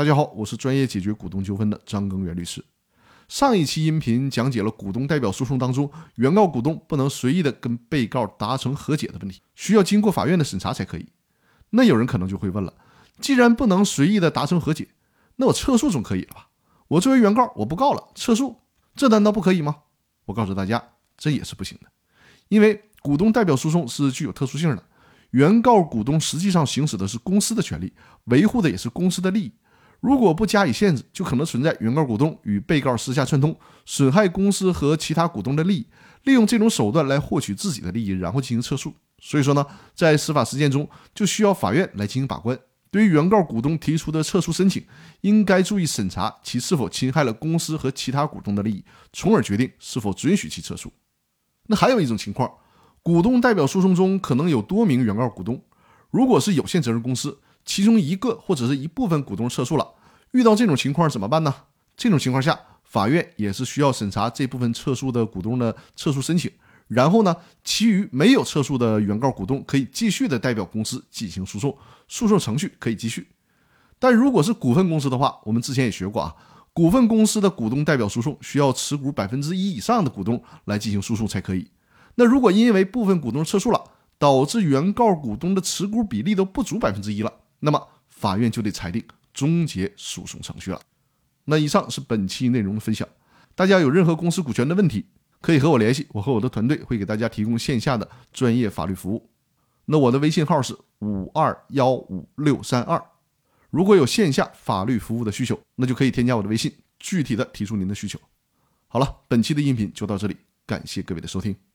大家好，我是专业解决股东纠纷的张根源律师。上一期音频讲解了股东代表诉讼当中，原告股东不能随意的跟被告达成和解的问题，需要经过法院的审查才可以。那有人可能就会问了，既然不能随意的达成和解，那我撤诉总可以了吧？我作为原告，我不告了，撤诉，这难道不可以吗？我告诉大家，这也是不行的，因为股东代表诉讼是具有特殊性的。原告股东实际上行使的是公司的权利，维护的也是公司的利益。如果不加以限制，就可能存在原告股东与被告私下串通，损害公司和其他股东的利益，利用这种手段来获取自己的利益，然后进行撤诉。所以说呢，在司法实践中，就需要法院来进行把关。对于原告股东提出的撤诉申请，应该注意审查其是否侵害了公司和其他股东的利益，从而决定是否准许其撤诉。那还有一种情况。股东代表诉讼中可能有多名原告股东，如果是有限责任公司，其中一个或者是一部分股东撤诉了，遇到这种情况怎么办呢？这种情况下，法院也是需要审查这部分撤诉的股东的撤诉申请，然后呢，其余没有撤诉的原告股东可以继续的代表公司进行诉讼，诉讼程序可以继续。但如果是股份公司的话，我们之前也学过啊，股份公司的股东代表诉讼需要持股百分之一以上的股东来进行诉讼才可以。那如果因为部分股东撤诉了，导致原告股东的持股比例都不足百分之一了，那么法院就得裁定终结诉讼程序了。那以上是本期内容的分享，大家有任何公司股权的问题，可以和我联系，我和我的团队会给大家提供线下的专业法律服务。那我的微信号是五二幺五六三二，如果有线下法律服务的需求，那就可以添加我的微信，具体的提出您的需求。好了，本期的音频就到这里，感谢各位的收听。